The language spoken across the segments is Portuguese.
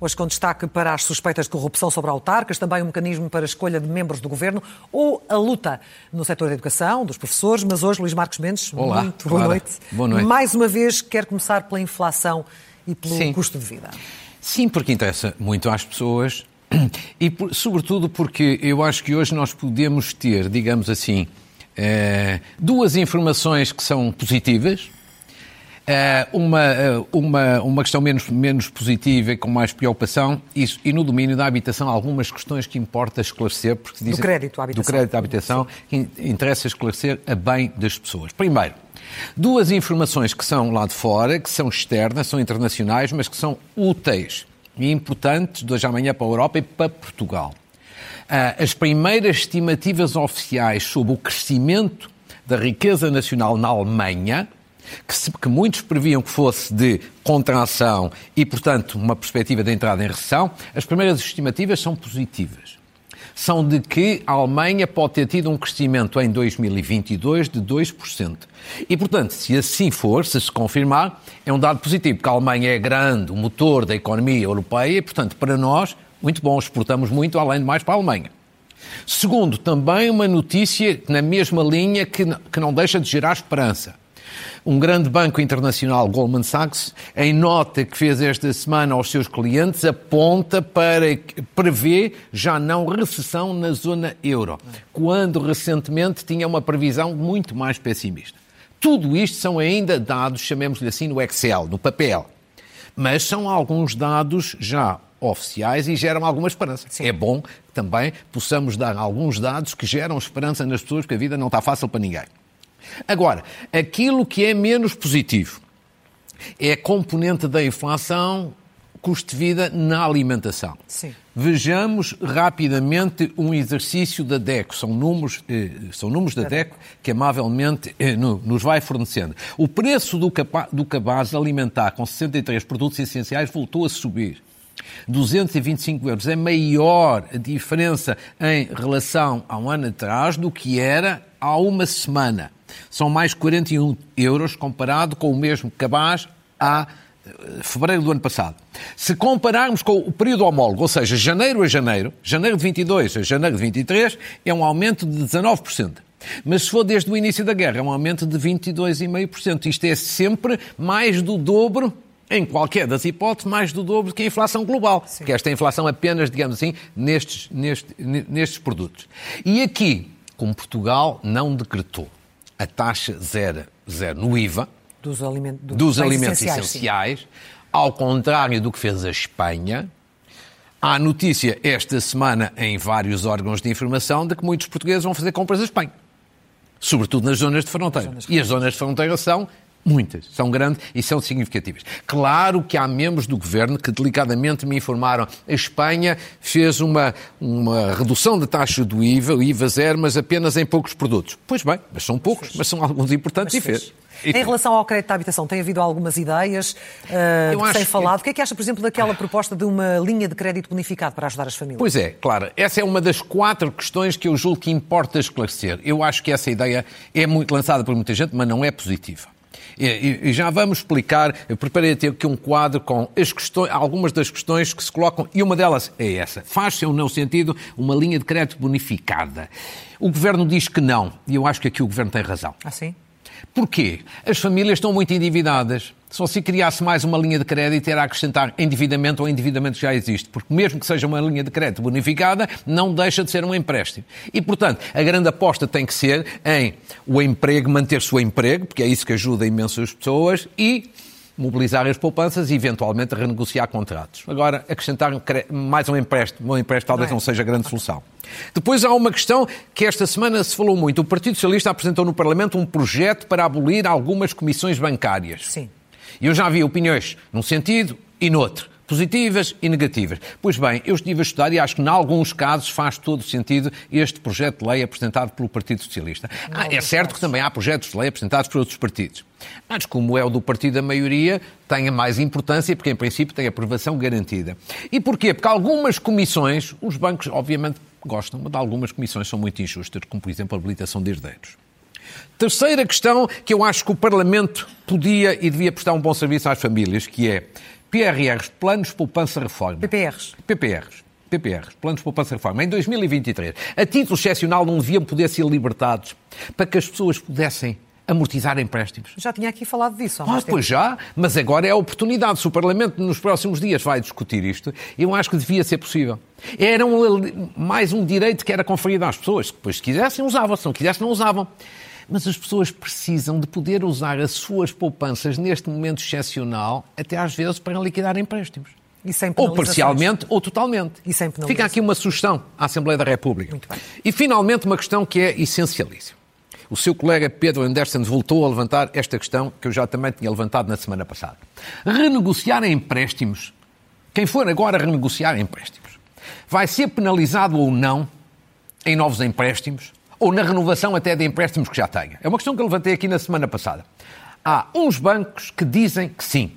Hoje com destaque para as suspeitas de corrupção sobre autarcas, também um mecanismo para a escolha de membros do governo ou a luta no setor da educação, dos professores. Mas hoje, Luís Marcos Mendes, Olá, muito boa noite. Boa noite. Mais uma vez, quer começar pela inflação e pelo Sim. custo de vida. Sim, porque interessa muito às pessoas e, sobretudo, porque eu acho que hoje nós podemos ter, digamos assim, eh, duas informações que são positivas. Eh, uma, eh, uma, uma questão menos, menos positiva e com mais preocupação, isso, e no domínio da habitação, algumas questões que importa esclarecer. Porque dizem- crédito à habitação. Do crédito à habitação, que in- interessa esclarecer a bem das pessoas. Primeiro, duas informações que são lá de fora, que são externas, são internacionais, mas que são úteis e importantes de hoje amanhã para a Europa e para Portugal. Ah, As primeiras estimativas oficiais sobre o crescimento da riqueza nacional na Alemanha, que, se- que muitos previam que fosse de contração e, portanto, uma perspectiva de entrada em recessão, as primeiras estimativas são positivas. São de que a Alemanha pode ter tido um crescimento em 2022 de 2%. E, portanto, se assim for, se se confirmar, é um dado positivo, porque a Alemanha é grande, o motor da economia europeia, e, portanto, para nós, muito bom, exportamos muito, além de mais, para a Alemanha. Segundo, também uma notícia na mesma linha que, que não deixa de gerar esperança. Um grande banco internacional, Goldman Sachs, em nota que fez esta semana aos seus clientes, aponta para prevê já não recessão na zona euro, quando recentemente tinha uma previsão muito mais pessimista. Tudo isto são ainda dados, chamemos-lhe assim, no Excel, no papel. Mas são alguns dados já oficiais e geram alguma esperança. É bom que também possamos dar alguns dados que geram esperança nas pessoas, porque a vida não está fácil para ninguém. Agora, aquilo que é menos positivo é a componente da inflação, custo de vida na alimentação. Sim. Vejamos rapidamente um exercício da DECO. São números, eh, são números da DECO que amavelmente eh, no- nos vai fornecendo. O preço do, capa- do cabaz alimentar com 63 produtos essenciais voltou a subir. 225 euros. É maior a diferença em relação a um ano atrás do que era há uma semana. São mais 41 euros comparado com o mesmo cabaz há eh, fevereiro do ano passado. Se compararmos com o período homólogo, ou seja, janeiro a janeiro, janeiro de 22 a janeiro de 23, é um aumento de 19%. Mas se for desde o início da guerra, é um aumento de 22,5%. Isto é sempre mais do dobro, em qualquer das hipóteses, mais do dobro que a inflação global. Que esta inflação apenas, digamos assim, nestes, neste- nestes produtos. E aqui, como Portugal não decretou a taxa zero, zero no IVA, Dos, aliment... do- dos alimentos essenciais, essenciais, ao contrário do que fez a Espanha. Há notícia esta semana em vários órgãos de informação de que muitos portugueses vão fazer compras à Espanha. Sobretudo nas zonas de fronteira. Zonas E as zonas de fronteira são muitas, são grandes e são significativas. Claro que há membros do governo que delicadamente me informaram. A Espanha fez uma, uma redução da taxa do IVA, o IVA zero, mas apenas em poucos produtos. Pois bem, mas são poucos, mas são alguns importantes Mas e fez. E Em relação ao crédito à habitação, tem havido algumas ideias uh, Eu que se tem acho que- falado. O que é que acha, por exemplo, daquela proposta de uma linha de crédito bonificado para ajudar as famílias? Pois é, claro. Essa é uma das quatro questões que eu julgo que importa esclarecer. Eu acho que essa ideia é muito lançada por muita gente, mas não é positiva. E, e- já vamos explicar. Eu preparei aqui um quadro com as questões, algumas das questões que se colocam, e uma delas é essa. Faz-se ou não sentido uma linha de crédito bonificada? O governo diz que não, e eu acho que aqui o governo tem razão. Ah, sim? Porquê? As famílias estão muito endividadas. Só se criasse mais uma linha de crédito era acrescentar endividamento ao endividamento que já existe. Porque mesmo que seja uma linha de crédito bonificada, não deixa de ser um empréstimo. E, portanto, a grande aposta tem que ser em o emprego, manter-se o emprego, porque é isso que ajuda imenso as pessoas, e mobilizar as poupanças e, eventualmente, renegociar contratos. Agora, acrescentar cre- mais um empréstimo, um empréstimo talvez Não é. não seja a grande solução. Depois há uma questão que esta semana se falou muito. O Partido Socialista apresentou no Parlamento um projeto para abolir algumas comissões bancárias. Sim. E eu já vi opiniões num sentido e noutro. Positivas e negativas. Pois bem, eu estive a estudar e acho que, em alguns casos, faz todo sentido este projeto de lei apresentado pelo Partido Socialista. Ah, é certo que também há projetos de lei apresentados por outros partidos. Mas, como é o do partido da maioria, tem a mais importância, porque, em princípio, tem aprovação garantida. E porquê? Porque algumas comissões, os bancos, obviamente, gostam, mas algumas comissões são muito injustas, como por exemplo a habilitação de herdeiros. Terceira questão que eu acho que o Parlamento podia e devia prestar um bom serviço às famílias, que é PRRs, Planos Poupança Reforma. PPRs. PPRs. PPRs, Planos Poupança Reforma, em 2023, a título excepcional não deviam poder ser libertados para que as pessoas pudessem amortizar empréstimos. Já tinha aqui falado disso. Ah, pois já, mas agora é a oportunidade. Se o Parlamento nos próximos dias vai discutir isto, eu acho que devia ser possível. Era um, mais um direito que era conferido às pessoas. Depois, se quisessem, usavam. Se não quisessem, não usavam. Mas as pessoas precisam de poder usar as suas poupanças neste momento excepcional, até às vezes para liquidar empréstimos. ou parcialmente ou totalmente. E sem Fica aqui uma sugestão à Assembleia da República. E finalmente uma questão que é essencialíssima. O seu colega Pedro Anderson voltou a levantar esta questão que eu já também tinha levantado na semana passada. Renegociar empréstimos, quem for agora renegociar empréstimos, vai ser penalizado ou não em novos empréstimos ou na renovação até de empréstimos que já tenha? É uma questão que eu levantei aqui na semana passada. Há uns bancos que dizem que sim.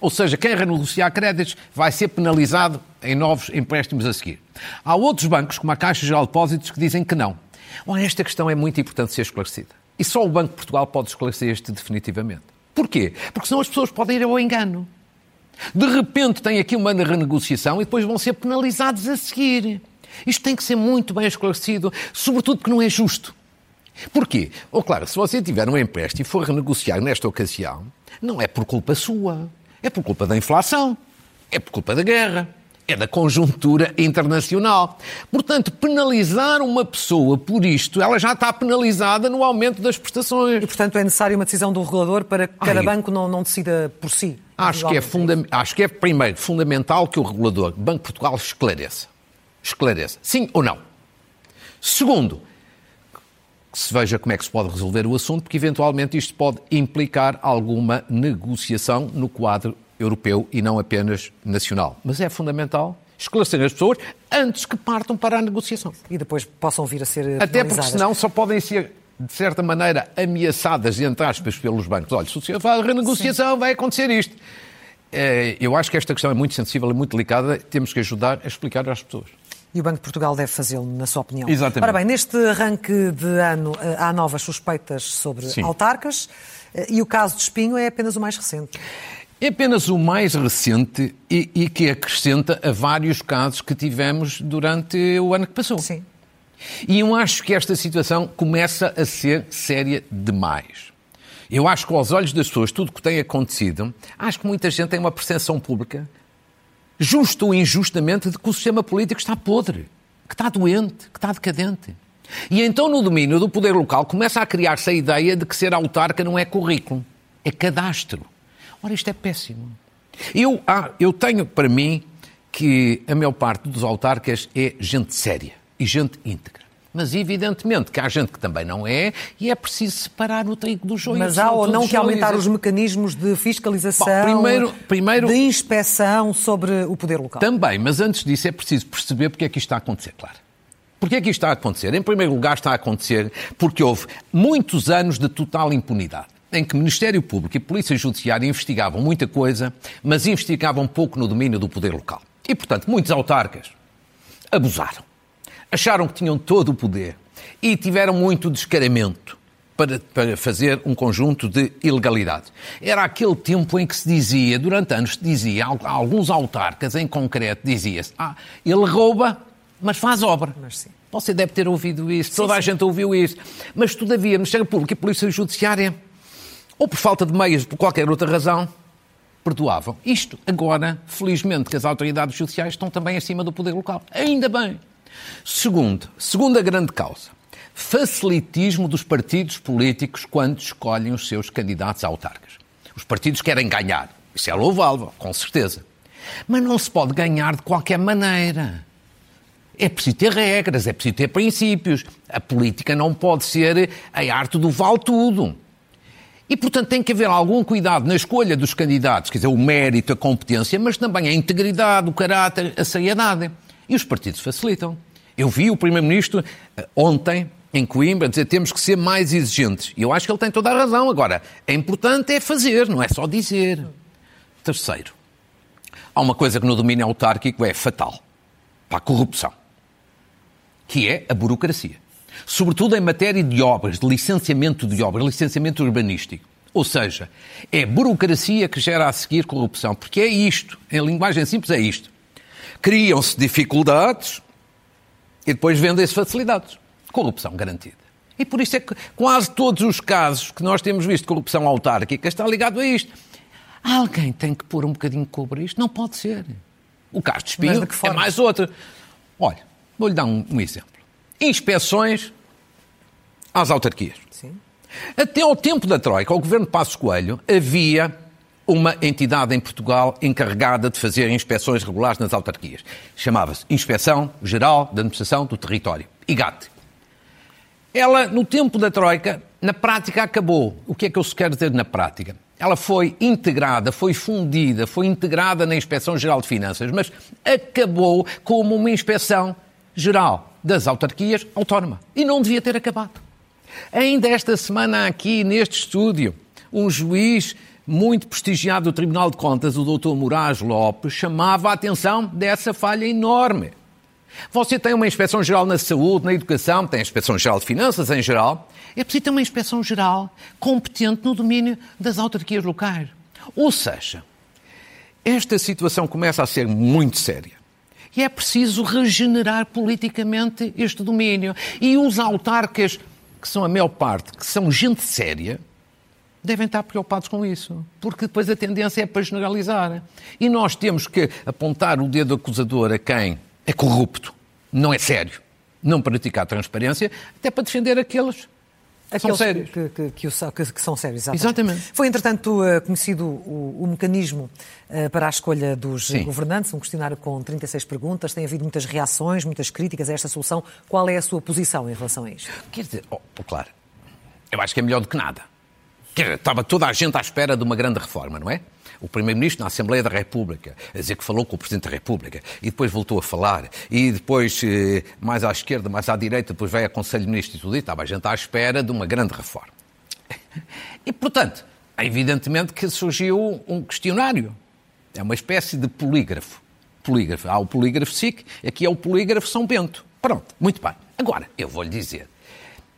Ou seja, quem renegociar créditos vai ser penalizado em novos empréstimos a seguir. Há outros bancos, como a Caixa Geral de Depósitos, que dizem que não. Ora, esta questão é muito importante ser esclarecida. E só o Banco de Portugal pode esclarecer isto definitivamente. Porquê? Porque senão as pessoas podem ir ao engano. De repente tem aqui uma renegociação e depois vão ser penalizados a seguir. Isto tem que ser muito bem esclarecido, sobretudo porque não é justo. Porquê? Ou claro, se você tiver um empréstimo e for renegociar nesta ocasião, não é por culpa sua, é por culpa da inflação, é por culpa da guerra, é da conjuntura internacional. Portanto, penalizar uma pessoa por isto, ela já está penalizada no aumento das prestações. E, portanto, é necessária uma decisão do regulador para que cada Ai, banco não, não decida por si. Acho que, é funda acho que é, primeiro, fundamental que o regulador, Banco de Portugal, esclareça esclareça. Sim ou não? Segundo, que se veja como é que se pode resolver o assunto, porque eventualmente isto pode implicar alguma negociação no quadro europeu e não apenas nacional. Mas é fundamental esclarecer as pessoas antes que partam para a negociação. E depois possam vir a ser. Até porque senão só podem ser de certa maneira, ameaçadas, entre aspas, pelos bancos. Olha, se o senhor faz renegociação, Sim. vai acontecer isto. É, eu acho que esta questão é muito sensível e muito delicada. Temos que ajudar a explicar às pessoas. E o Banco de Portugal deve fazê-lo, na sua opinião. Exatamente. Ora bem, neste arranque de ano eh, há novas suspeitas sobre Sim. autarcas eh, e o caso de Espinho é apenas o mais recente. É apenas o mais recente e, e, que acrescenta a vários casos que tivemos durante o ano que passou. Sim. E eu acho que esta situação começa a ser séria demais. Eu acho que aos olhos das pessoas, tudo o que tem acontecido, acho que muita gente tem uma percepção pública justo ou injustamente, de que o sistema político está podre, que está doente, que está decadente. E então, no domínio do poder local, começa a criar-se a ideia de que ser autarca não é currículo, é cadastro. Ora, isto é péssimo. Eu, ah, eu tenho para mim que a maior parte dos autarcas é gente séria e gente íntegra. Mas evidentemente que há gente que também não é e é preciso separar o trigo do joio. Mas há ou não que aumentar os mecanismos de fiscalização, Bom, primeiro, primeiro, de inspeção sobre o poder local? Também, mas antes disso é preciso perceber porque é que isto está a acontecer, claro. Porquê é que isto está a acontecer? Em primeiro lugar está a acontecer porque houve muitos anos de total impunidade em que Ministério Público e Polícia Judiciária investigavam muita coisa, mas investigavam pouco no domínio do poder local. E, portanto, muitos autarcas abusaram acharam que tinham todo o poder e tiveram muito descaramento para, para fazer um conjunto de ilegalidades. Era aquele tempo em que se dizia, durante anos se dizia, alguns autarcas em concreto, dizia-se, ah, ele rouba, mas faz obra. Mas sim. Você deve ter ouvido isso, toda sim. a gente ouviu isso. Mas, todavia, Ministério Público e Polícia Judiciária, ou por falta de meios, por qualquer outra razão, perdoavam. Isto, agora, felizmente, que as autoridades judiciais estão também acima do poder local. Ainda bem. Segundo, segunda grande causa, facilitismo dos partidos políticos quando escolhem os seus candidatos a autarcas. Os partidos querem ganhar. Isso é louvável, com certeza. Mas não se pode ganhar de qualquer maneira. É preciso ter regras, é preciso ter princípios. A política não pode ser a arte do vale tudo. E, portanto, tem que haver algum cuidado na escolha dos candidatos, quer dizer, o mérito, a competência, mas também a integridade, o caráter, a seriedade. E os partidos facilitam. Eu vi o Primeiro-Ministro eh, ontem em Coimbra dizer temos que ser mais exigentes. E eu acho que ele tem toda a razão. Agora, é importante é fazer, não é só dizer. Terceiro, há uma coisa que no domínio autárquico é fatal. Para a corrupção. que é a burocracia. Sobretudo em matéria de obras, de licenciamento de obras, licenciamento urbanístico. Ou seja, é burocracia que gera a seguir corrupção, porque é isto, em linguagem simples é isto. Criam-se dificuldades e depois vendem-se facilidades. Corrupção garantida. E por isso é que quase todos os casos que nós temos visto de corrupção autárquica está ligado a isto. Alguém tem que pôr um bocadinho de cobra isto? Não pode ser. O caso de Espinho é mais outro. Olha, vou-lhe dar um, um, exemplo. Inspeções às autarquias. Sim. Até ao tempo da Troika, ao governo de Passos Coelho, havia uma entidade em Portugal encarregada de fazer inspeções regulares nas autarquias. Chamava-se Inspeção Geral da Administração do Território, IGAT. Ela, no tempo da Troika, na prática acabou. O que é que eu quero dizer na prática? Ela foi integrada, foi fundida, foi integrada na Inspeção Geral de Finanças, mas acabou como uma inspeção geral das autarquias autónoma. E não devia ter acabado. Ainda esta semana, aqui neste estúdio, um juiz muito prestigiado do Tribunal de Contas, o Dr. Moraes Lopes, chamava a atenção dessa falha enorme. Você tem uma inspeção geral na saúde, na educação, tem a inspeção geral de finanças em geral. É preciso ter uma inspeção geral competente no domínio das autarquias locais. Ou seja, esta situação começa a ser muito séria. E é preciso regenerar politicamente este domínio. E os autarcas, que são a maior parte, que são gente séria, devem estar preocupados com isso, porque depois a tendência é para generalizar. E nós temos que apontar o dedo acusador a quem é corrupto, não é sério, não pratica a transparência, até para defender aqueles Aqueles são sérios. Que, que, que, que, são sérios, exatamente. exatamente. Foi, entretanto, uh, conhecido o, o mecanismo uh, para a escolha dos Sim. governantes, um questionário com 36 perguntas. Tem havido muitas reações, muitas críticas a esta solução. Qual é a sua posição em relação a isto? Quer dizer, oh, claro, eu acho que é melhor do que nada. Quer dizer, estava toda a gente à espera de uma grande reforma, não é? o Primeiro-Ministro na Assembleia da República, a dizer que falou com o Presidente da República, e depois voltou a falar, e depois, eh, mais à esquerda, mais à direita, depois veio a Conselho de Ministros e tudo, e estava a gente à espera de uma grande reforma. E, portanto, evidentemente que surgiu um questionário. É uma espécie de polígrafo. polígrafo. Há o polígrafo SIC, aqui é o polígrafo São Bento. Pronto, muito bem. Agora, eu vou-lhe dizer,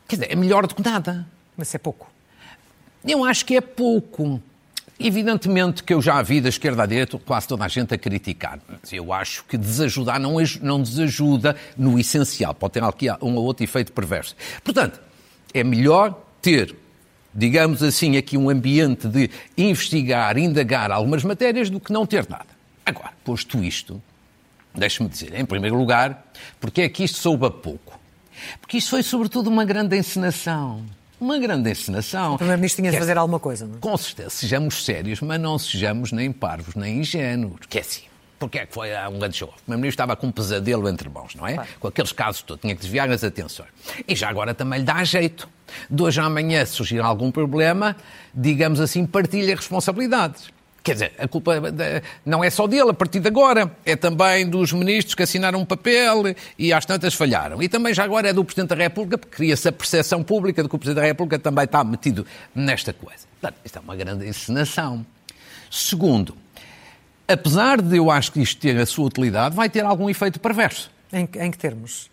quer dizer, é melhor do que nada. Mas é pouco. Eu acho que é pouco. Evidentemente que eu já vi da esquerda à direita quase toda a gente a criticar. Mas eu acho que desajudar não, não desajuda no essencial. Pode ter aqui um ou outro efeito perverso. Portanto, é melhor ter, digamos assim, aqui um ambiente de investigar, indagar algumas matérias do que não ter nada. Agora, posto isto, deixe-me dizer, em primeiro lugar, porque é que isto soube a pouco? Porque isto foi sobretudo uma grande encenação uma grande encenação. O Primeiro-Ministro tinha de fazer alguma coisa, não é? Com certeza, sejamos sérios, mas não sejamos nem parvos, nem ingênuos. Que é assim. Porque é que foi um grande show? O Primeiro-Ministro estava com um pesadelo entre mãos, não é? Claro. Com aqueles casos todos, tinha que desviar as atenções. E já agora também lhe dá jeito. De hoje à amanhã, se surgir algum problema, digamos assim, partilha responsabilidades. Quer dizer, a culpa não é só dele a partir de agora, é também dos ministros que assinaram um papel e às tantas falharam. E também já agora é do Presidente da República, porque cria-se a percepção pública de que o Presidente da República também está metido nesta coisa. Portanto, isto é uma grande encenação. Segundo, apesar de eu acho que isto ter a sua utilidade, vai ter algum efeito perverso. Em, em que termos?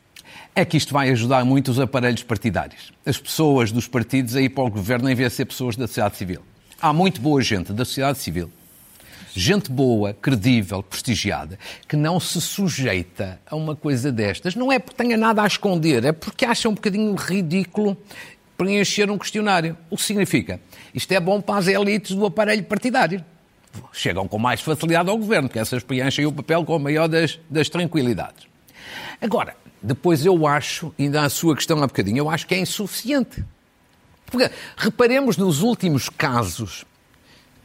É que isto vai ajudar muito os aparelhos partidários. As pessoas dos partidos a ir para o governo em vez de ser pessoas da sociedade civil. Há muito boa gente da sociedade civil gente boa, credível, prestigiada, que não se sujeita a uma coisa destas. Não é porque tenha nada a esconder, é porque acha um bocadinho ridículo preencher um questionário. O que significa? Isto é bom para as elites do aparelho partidário. Chegam com mais facilidade ao governo, que essas preenchem o papel com a maior das, das tranquilidades. Agora, depois eu acho, ainda a sua questão há bocadinho, eu acho que é insuficiente. Porque, reparemos nos últimos casos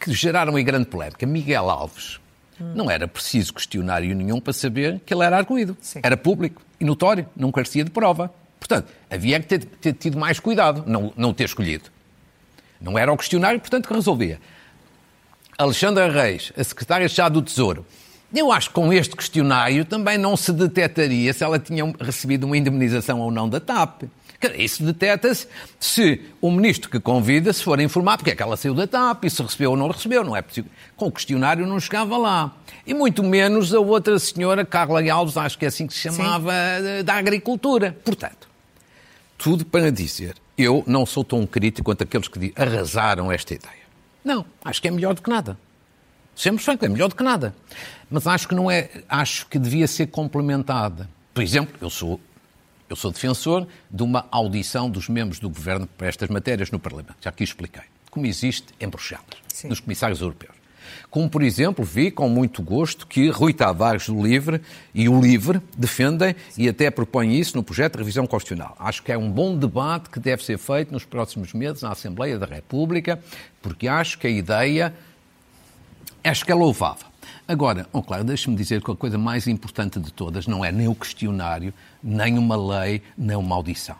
que geraram em grande polémica. Miguel Alves. Hum. Não era preciso questionário nenhum para saber que ele era arguído. Sim. Era público e notório, não carecia de prova. Portanto, havia que ter, ter tido mais cuidado, não, não ter escolhido. Não era o questionário, portanto, que resolvia. Alexandra Reis, a secretária de Estado do Tesouro, Eu acho que com este questionário também não se detectaria se ela tinha recebido uma indemnização ou não da TAP. Isso detecta-se se o ministro que convida se for informado porque é que ela saiu da TAP e se recebeu ou não recebeu. Não é possível. Com o questionário não chegava lá. E muito menos a outra senhora, Carla Alves, acho que é assim que se chamava, Sim. da agricultura. Portanto, tudo para dizer, eu não sou tão crítico quanto aqueles que arrasaram esta ideia. Não, acho que é melhor do que nada. Semos franco, é melhor do que nada. Mas acho que não é, acho que devia ser complementada. Por exemplo, eu sou eu sou defensor de uma audição dos membros do governo para estas matérias no Parlamento. Já aqui expliquei. Como existe em Bruxelas, Sim. nos comissários europeus. Como, por exemplo, vi com muito gosto que Rui Tavares do Livre e o Livre defendem e até propõem isso no projeto de revisão constitucional. Acho que é um bom debate que deve ser feito nos próximos meses na Assembleia da República, porque acho que a ideia acho que é louvável. Agora, oh, claro, deixe-me dizer que a coisa mais importante de todas não é nem o questionário, nem uma lei, nem uma audição.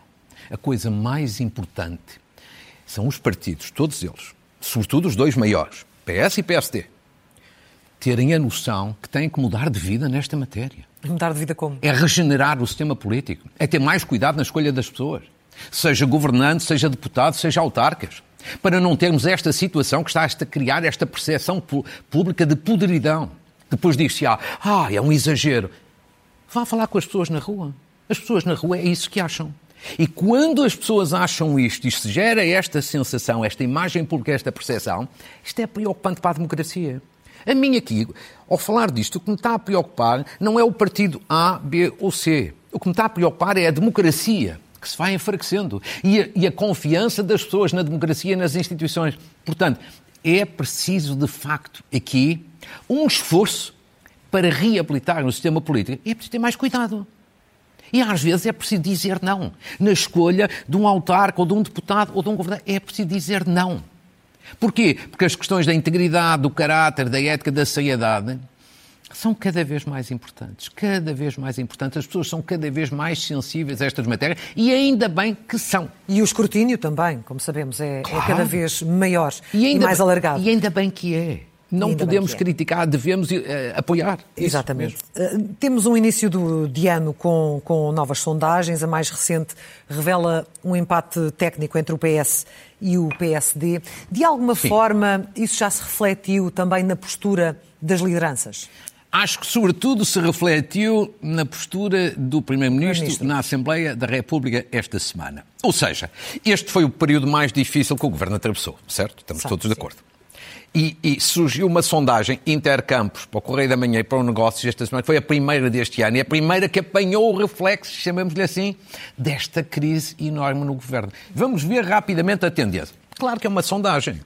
A coisa mais importante são os partidos, todos eles, sobretudo os dois maiores, PS e PSD, terem a noção que têm que mudar de vida nesta matéria. Mudar de vida como? É regenerar o sistema político, é ter mais cuidado na escolha das pessoas, seja governante, seja deputado, seja autarcas para não termos esta situação que está a criar esta percepção pública de podridão. Depois diz-se, ah, é um exagero. Vá falar com as pessoas na rua. As pessoas na rua é isso que acham. E quando as pessoas acham isto e se gera esta sensação, esta imagem pública, esta percepção, isto é preocupante para a democracia. A mim aqui, ao falar disto, o que me está a preocupar não é o partido A, B ou C. O que me está a preocupar é a democracia que se vai enfraquecendo e a, e a confiança das pessoas na democracia e nas instituições. Portanto, é preciso, de facto, aqui um esforço para reabilitar o sistema político. É preciso ter mais cuidado. E às vezes é preciso dizer não. Na escolha de um autarca ou de um deputado ou de um governador, é preciso dizer não. Porquê? Porque as questões da integridade, do caráter, da ética, da seriedade são cada vez mais importantes, cada vez mais importantes. As pessoas são cada vez mais sensíveis a estas matérias e ainda bem que são. E o escrutínio também, como sabemos, é, claro. é cada vez maior e, e mais alargado. E ainda bem que é. Não podemos é. criticar, devemos uh, apoiar. Exatamente. Uh, temos um início do, de ano com, com novas sondagens. A mais recente revela um empate técnico entre o PS e o PSD. De alguma Sim. forma, isso já se refletiu também na postura das lideranças? Acho que, sobretudo, se refletiu na postura do Primeiro-Ministro na Assembleia da República esta semana. Ou seja, este foi o período mais difícil que o Governo atravessou, certo? Estamos Sabe, todos de acordo. E, e, surgiu uma sondagem intercampos para o Correio da Manhã e para o Negócios esta semana, foi a primeira deste ano, e a primeira que apanhou o reflexo, chamemos-lhe assim, desta crise enorme no Governo. Vamos ver rapidamente a tendência. Claro que é uma sondagem.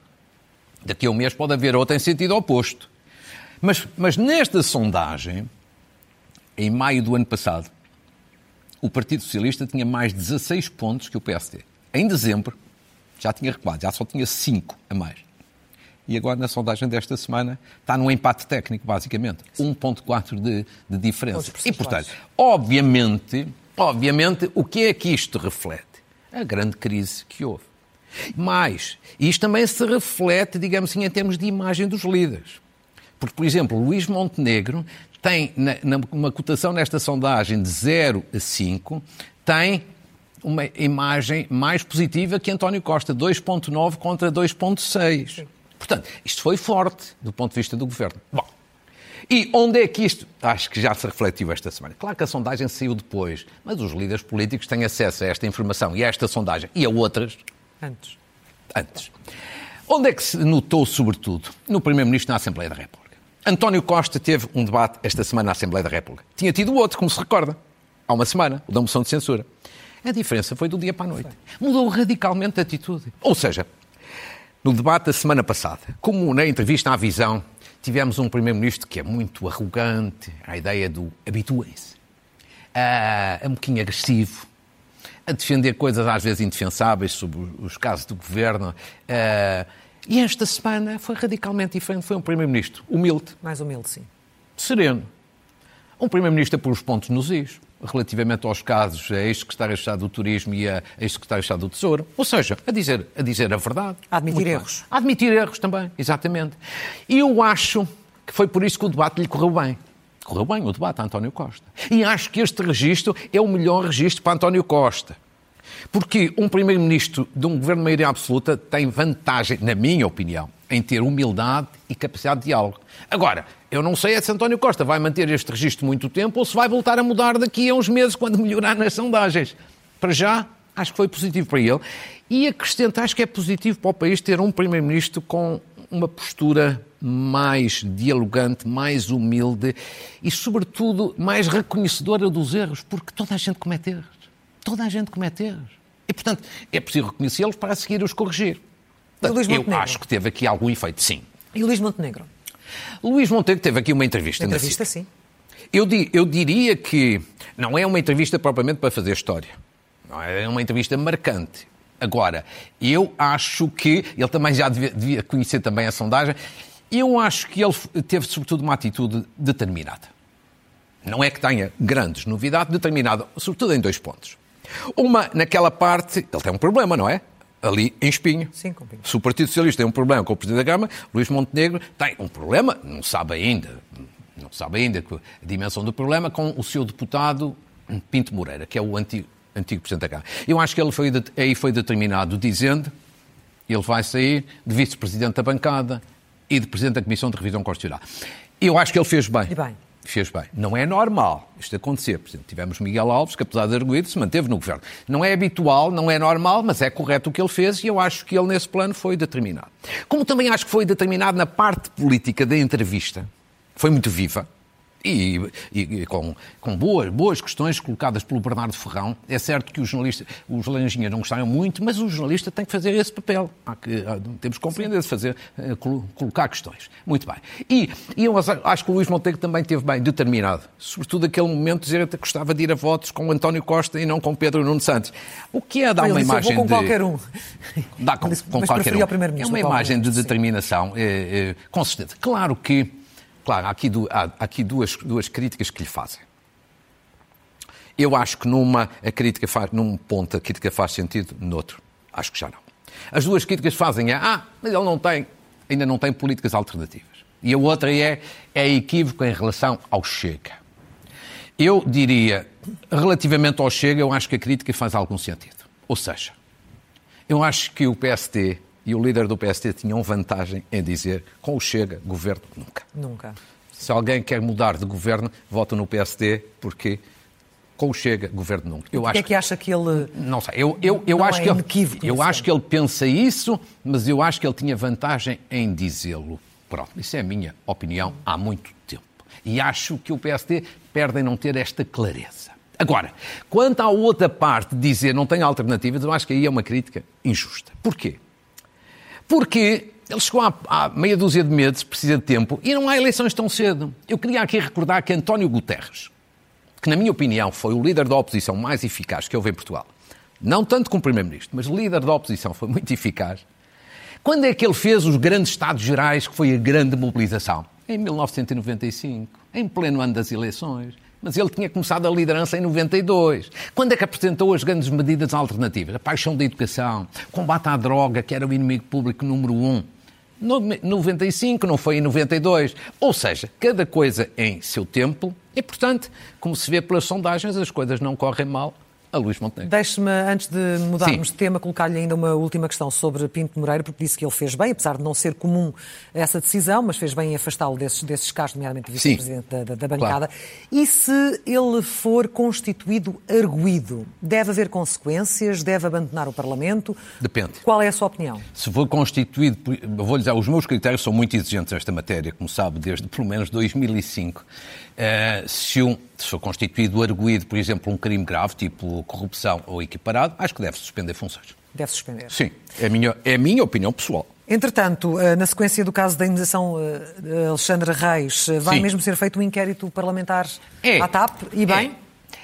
Daqui a um mês pode haver outra em sentido oposto. Mas, mas nesta sondagem, em maio do ano passado, o Partido Socialista tinha mais 16 pontos que o PSD. Em dezembro, já tinha recuado, já só tinha 5 a mais. E agora, na sondagem desta semana, está num empate técnico, basicamente. 1,4 de, de diferença. E, portanto, obviamente, obviamente, o que é que isto reflete? A grande crise que houve. Mas, isto também se reflete, digamos assim, em termos de imagem dos líderes. Porque, por exemplo, Luís Montenegro tem, na, uma cotação nesta sondagem de 0 a 5, tem uma imagem mais positiva que António Costa, 2.9 contra 2.6. Portanto, isto foi forte do ponto de vista do governo. Bom, e onde é que isto. Acho que já se refletiu esta semana. Claro que a sondagem saiu depois, mas os líderes políticos têm acesso a esta informação e a esta sondagem e a outras. Antes. Antes. Onde é que se notou, sobretudo? No Primeiro-Ministro na Assembleia da República. António Costa teve um debate esta semana na Assembleia da República. Tinha tido outro, como se recorda, há uma semana, o da moção de censura. A diferença foi do dia para a noite. Mudou radicalmente a atitude. Ou seja, no debate da semana passada, como na entrevista à Visão, tivemos um Primeiro-Ministro que é muito arrogante, a ideia do habituem-se, a, um bocadinho agressivo, a defender coisas às vezes indefensáveis sobre os casos do governo. A, e esta semana foi radicalmente diferente. Foi um Primeiro-Ministro humilde. Mais humilde, sim. Sereno. Um Primeiro-Ministro a pôr os pontos nos is, relativamente aos casos a ex-secretário de Estado do Turismo e a ex-secretário de Estado do Tesouro. Ou seja, a dizer a, dizer a verdade. A admitir erros. A admitir erros também, exatamente. E eu acho que foi por isso que o debate lhe correu bem. correu bem o debate a António Costa. E acho que este registro é o melhor registro para António Costa. Porque um primeiro-ministro de um governo de maioria absoluta tem vantagem, na minha opinião, em ter humildade e capacidade de diálogo. Agora, eu não sei é se António Costa vai manter este registro muito tempo ou se vai voltar a mudar daqui a uns meses quando melhorar nas sondagens. Para já, acho que foi positivo para ele. E acrescento, acho que é positivo para o país ter um primeiro-ministro com uma postura mais dialogante, mais humilde e, sobretudo, mais reconhecedora dos erros, porque toda a gente comete erros. Toda a gente comete erros. E, portanto, é preciso reconhecê-los para seguir os corrigir. Eu acho que teve aqui algum efeito, sim. E Luís Montenegro? Luís Montenegro teve aqui uma entrevista. Uma entrevista, sim. Eu, eu diria que não é uma entrevista propriamente para fazer história. Não é uma entrevista marcante. Agora, eu acho que, ele também já devia, devia, conhecer também a sondagem, eu acho que ele teve sobretudo uma atitude determinada. Não é que tenha grandes novidades, determinada, sobretudo em dois pontos. Uma, naquela parte, ele tem um problema, não é? Ali em Espinho. Sim. Se o Partido Socialista tem um problema com o Presidente da Câmara, Luís Montenegro tem um problema, não sabe ainda, não sabe ainda a dimensão do problema, com o seu deputado Pinto Moreira, que é o antigo, antigo Presidente da Câmara. Eu acho que ele foi, aí foi determinado dizendo ele vai sair de vice-presidente da bancada e de presidente da Comissão de Revisão Constitucional. Eu acho que ele fez bem. E bem fez bem. Não é normal isto acontecer. Por exemplo, tivemos Miguel Alves, que apesar de arguído, se manteve no governo. Não é habitual, não é normal, mas é correto o que ele fez e eu acho que ele, nesse plano, foi determinado. Como também acho que foi determinado na parte política da entrevista. Foi muito viva e, e, com, com, boas, boas questões colocadas pelo Bernardo Ferrão. É certo que os jornalistas, os laranjinhas não gostaram muito, mas o jornalista tem que fazer esse papel. Que, temos que compreender, fazer, uh, colocar questões. Muito bem. E, e, eu acho que o Luís Monteiro também teve bem determinado, sobretudo aquele momento de dizer que gostava de ir a votos com António Costa e não com Pedro Nuno Santos. O que é dar uma imagem com de... qualquer um. Dá com, com qualquer um. É uma imagem de determinação é, é, consistente. Claro que Claro, há aqui, há aqui duas, duas críticas que lhe fazem. Eu acho que numa a crítica faz, num ponto a crítica faz sentido, noutro, acho que já não. As duas críticas fazem é, ah, mas ele não tem, ainda não tem políticas alternativas. E a outra é, é equívoco em relação ao Chega. Eu diria, relativamente ao Chega, eu acho que a crítica faz algum sentido. Ou seja, eu acho que o PSD e o líder do PST tinham vantagem em dizer com o Chega, governo nunca. Nunca. Se alguém quer mudar de governo, vota no PSD, porque com o Chega, governo nunca. Eu acho é que acha que ele. Não sei, eu, eu, eu acho é que ele. Eu acho que ele pensa isso, mas eu acho que ele tinha vantagem em dizê-lo. Pronto, isso é a minha opinião há muito tempo. E acho que o PSD perde em não ter esta clareza. Agora, quanto à outra parte de dizer não tem alternativas, eu acho que aí é uma crítica injusta. Porquê? Porque ele chegou há, há, meia dúzia de meses, precisa de tempo, e não há eleições tão cedo. Eu queria aqui recordar que António Guterres, que na minha opinião foi o líder da oposição mais eficaz que houve em Portugal, não tanto como Primeiro-Ministro, mas líder da oposição, foi muito eficaz. Quando é que ele fez os grandes Estados Gerais, que foi a grande mobilização? Em 1995, em pleno ano das eleições. Mas ele tinha começado a liderança em 92. Quando é que apresentou as grandes medidas alternativas? A paixão da educação, combate à droga, que era o inimigo público número um. 95, não foi em 92. Ou seja, cada coisa em seu tempo. E, portanto, como se vê pelas sondagens, as coisas não correm mal a Luís Montenegro. Deixe-me, antes de mudarmos Sim. de tema, colocar-lhe ainda uma última questão sobre Pinto Moreira, porque disse que ele fez bem, apesar de não ser comum essa decisão, mas fez bem em afastá-lo desses, desses casos, nomeadamente vice-presidente da, da, da, bancada. Claro. E se ele for constituído arguído, deve haver consequências? Deve abandonar o Parlamento? Depende. Qual é a sua opinião? Se for constituído, vou lhe dizer, os meus critérios são muito exigentes nesta matéria, como sabe, desde pelo menos 2005. Uh, se, um, se for constituído arguído, por exemplo, um crime grave, tipo corrupção ou equiparado, acho que deve suspender funções. Deve suspender? Sim, é a minha, é a minha opinião pessoal. Entretanto, eh, na sequência do caso da indenização eh, de Alexandre Reis, vai Sim. mesmo ser feito um inquérito parlamentar é. à TAP? E bem? É.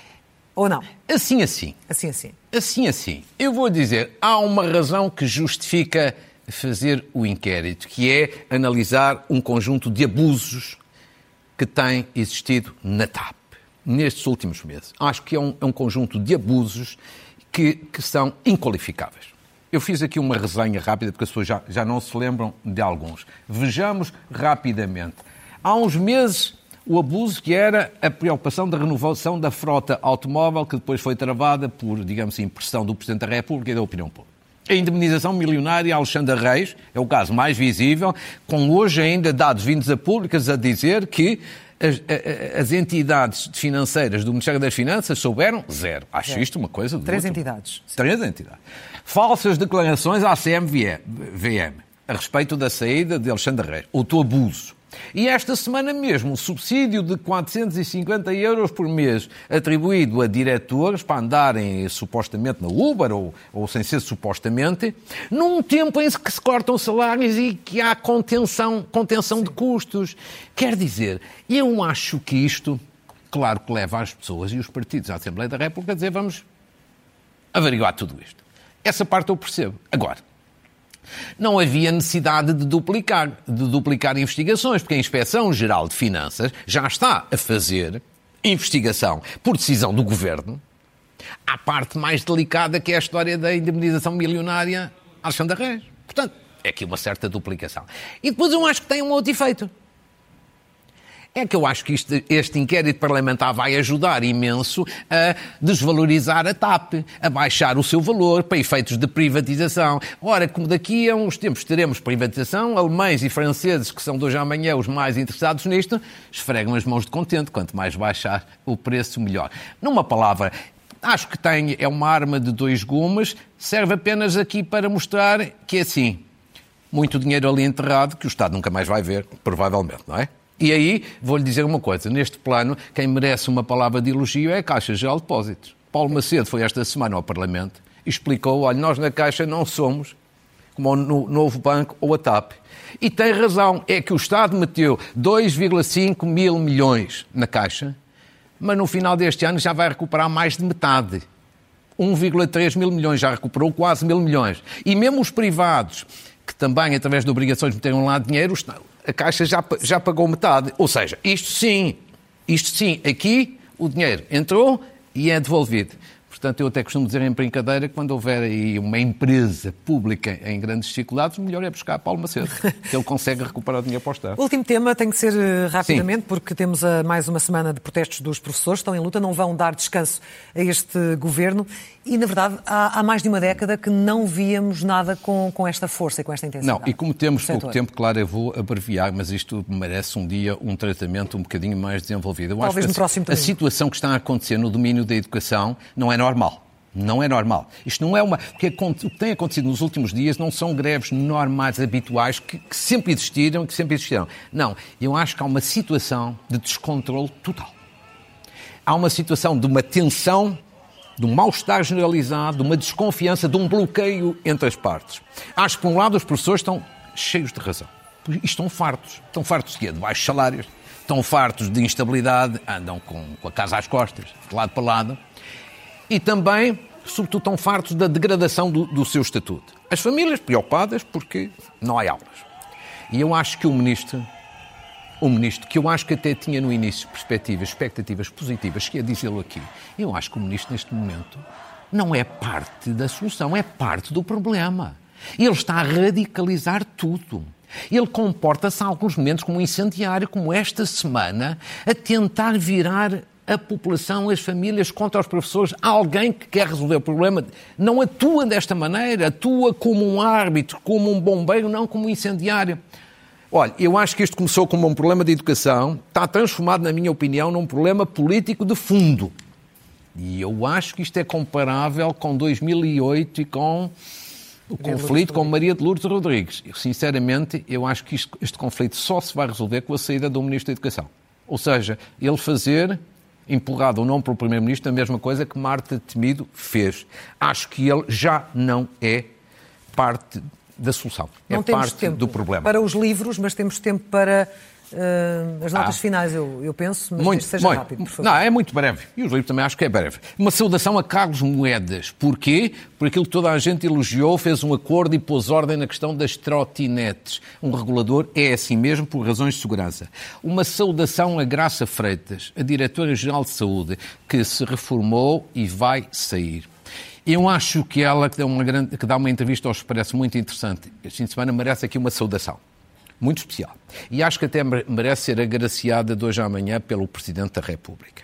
Ou não? Assim, assim. Assim, assim. Assim, assim. Eu vou dizer, há uma razão que justifica fazer o inquérito, que é analisar um conjunto de abusos que tem existido na TAP nestes últimos meses. Acho que é um, é um conjunto de abusos que, que, são inqualificáveis. Eu fiz aqui uma resenha rápida, porque as pessoas já, já não se lembram de alguns. Vejamos rapidamente. Há uns meses o abuso que era a preocupação da renovação da frota automóvel, que depois foi travada por, digamos assim, pressão do Presidente da República e da opinião pública. A indemnização milionária Alexandre Reis é o caso mais visível, com hoje ainda dados vindos a públicas a dizer que as, as, entidades financeiras do Ministério das Finanças souberam zero. Acho é. isto uma coisa de Três entidades. Três entidades. Falsas declarações à CMVM a respeito da saída de Alexandre Reis. Outro abuso. E esta semana mesmo, o subsídio de 450 euros por mês atribuído a diretores para andarem supostamente na Uber ou, ou sem ser supostamente, num tempo em que se cortam salários e que há contenção, contenção de custos. Quer dizer, eu acho que isto, claro que leva as pessoas e os partidos à Assembleia da República a dizer vamos averiguar tudo isto. Essa parte eu percebo. Agora, não havia necessidade de duplicar, de duplicar investigações, porque a Inspeção Geral de Finanças já está a fazer investigação por decisão do Governo à parte mais delicada que é a história da indemnização milionária Alexandre Reis. Portanto, é aqui uma certa duplicação. E depois eu acho que tem um outro efeito é que eu acho que este inquérito parlamentar vai ajudar imenso a desvalorizar a TAP, a baixar o seu valor para efeitos de privatização. Ora, como daqui a uns tempos teremos privatização, alemães e franceses, que são de hoje à amanhã os mais interessados nisto, esfregam as mãos de contente. Quanto mais baixar o preço, melhor. Numa palavra, acho que tem, é uma arma de dois gumes, serve apenas aqui para mostrar que é assim, muito dinheiro ali enterrado que o Estado nunca mais vai ver, provavelmente, não é? E aí, vou-lhe dizer uma coisa: neste plano, quem merece uma palavra de elogio é a Caixa Geral de Depósitos. Paulo Macedo foi esta semana ao Parlamento e explicou: olha, nós na Caixa não somos como o Novo Banco ou a TAP. E tem razão, é que o Estado meteu 2,5 mil milhões na Caixa, mas no final deste ano já vai recuperar mais de metade. 1,3 mil milhões, já recuperou quase mil milhões. E mesmo os privados, que também, através de obrigações, meteram lá dinheiro, a Caixa já, já pagou metade. Ou seja, isto sim, isto sim, aqui o dinheiro entrou e é devolvido. Portanto, eu até costumo dizer em brincadeira que quando houver aí uma empresa pública em grandes dificuldades, melhor é buscar Paulo Macedo, que ele consegue recuperar o dinheiro para o Estado. Último tema, tem que ser eh, rapidamente, Sim. porque temos a, mais uma semana de protestos dos professores, estão em luta, não vão dar descanso a este governo e, na verdade, há, há mais de uma década que não víamos nada com, com esta força e com esta intensidade. Não, e como temos pouco tempo, claro, eu vou abreviar, mas isto merece um dia um tratamento um bocadinho mais desenvolvido. Eu Talvez no próximo a, a situação que está a acontecer no domínio da educação não é normal. Não é normal. Isto não é uma. O que tem acontecido nos últimos dias não são greves normais, habituais, que, que sempre existiram, que sempre existiram. Não. Eu acho que há uma situação de descontrole total. Há uma situação de uma tensão, de um mal-estar generalizado, de uma desconfiança, de um bloqueio entre as partes. Acho que, por um lado, os professores estão cheios de razão. Estão fartos. Estão fartos de quê? De baixos salários. Estão fartos de instabilidade, andam com, com a casa às costas, de lado para lado e também, sobretudo, estão fartos da degradação do, do seu estatuto. As famílias preocupadas porque não há aulas. E eu acho que o ministro, o ministro, que eu acho que até tinha no início perspectivas, expectativas positivas, que ia dizê-lo aqui, eu acho que o ministro, neste momento, não é parte da solução, é parte do problema. Ele está a radicalizar tudo. Ele comporta-se, em alguns momentos, como um incendiário, como esta semana, a tentar virar a população, as famílias, contra os professores, alguém que quer resolver o problema, não atua desta maneira, atua como um árbitro, como um bombeiro, não como um incendiário. Olha, eu acho que isto começou como um problema de educação, está transformado, na minha opinião, num problema político de fundo. E eu acho que isto é comparável com 2008 e com o conflito com Maria de Lourdes Rodrigues. Eu, sinceramente, eu acho que isto, este conflito só se vai resolver com a saída do Ministro da Educação. Ou seja, ele fazer empurrado ou não pelo Primeiro-Ministro, a mesma coisa que Marta Temido fez. Acho que ele já não é parte da solução. Não é temos parte tempo do problema. Para os livros, mas temos tempo para Uh, as notas ah. finais, eu, eu penso, mas muito, seja muito, rápido, por favor. Não, é muito breve. E os livros também acho que é breve. Uma saudação a Carlos Moedas. Porquê? Por aquilo que toda a gente elogiou, fez um acordo e pôs ordem na questão das trotinetes. Um regulador é assim mesmo por razões de segurança. Uma saudação a Graça Freitas, a Diretora-Geral de Saúde, que se reformou e vai sair. Eu acho que ela, que dá uma, grande, que dá uma entrevista ao Expresso muito interessante, este fim de semana merece aqui uma saudação muito especial. E acho que até merece ser agraciada de hoje à manhã pelo Presidente da República.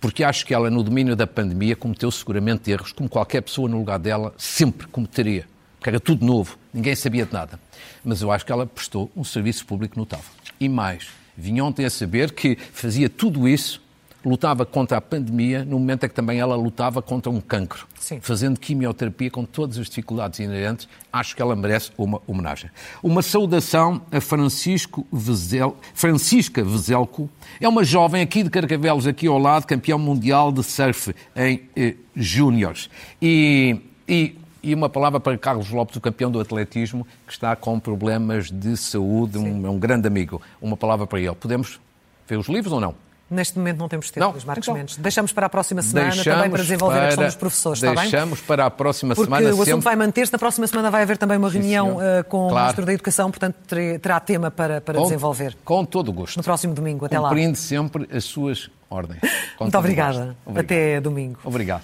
Porque acho que ela, no domínio da pandemia, cometeu seguramente erros, como qualquer pessoa no lugar dela sempre cometeria. Porque era tudo novo, ninguém sabia de nada. Mas eu acho que ela prestou um serviço público notável. E mais, vim ontem a saber que fazia tudo isso lutava contra a pandemia no momento em que também ela lutava contra um cancro, Sim. fazendo quimioterapia com todas as dificuldades inerentes. Acho que ela merece uma homenagem. Uma saudação a Francisco Vezel, Francisca Vezelco, é uma jovem aqui de Carcavelos, aqui ao lado, campeão mundial de surf em eh, júniores. E, e e uma palavra para Carlos Lopes, o campeão do atletismo, que está com problemas de saúde, um, é um grande amigo. Uma palavra para ele. Podemos ver os livros ou não? Neste momento não temos tempo, Luís Marcos então, Mendes. Deixamos para a próxima semana também para desenvolver para, a questão dos professores, está bem? Deixamos para a próxima Porque semana. Porque o assunto sempre... vai manter-se. Na próxima semana vai haver também uma reunião uh, com claro. o Ministro da Educação, portanto terá tema para, para com, desenvolver. Com todo o gosto. No próximo domingo. Até Cumprindo lá. sempre as suas ordens. Muito obrigada. Até domingo. Obrigado.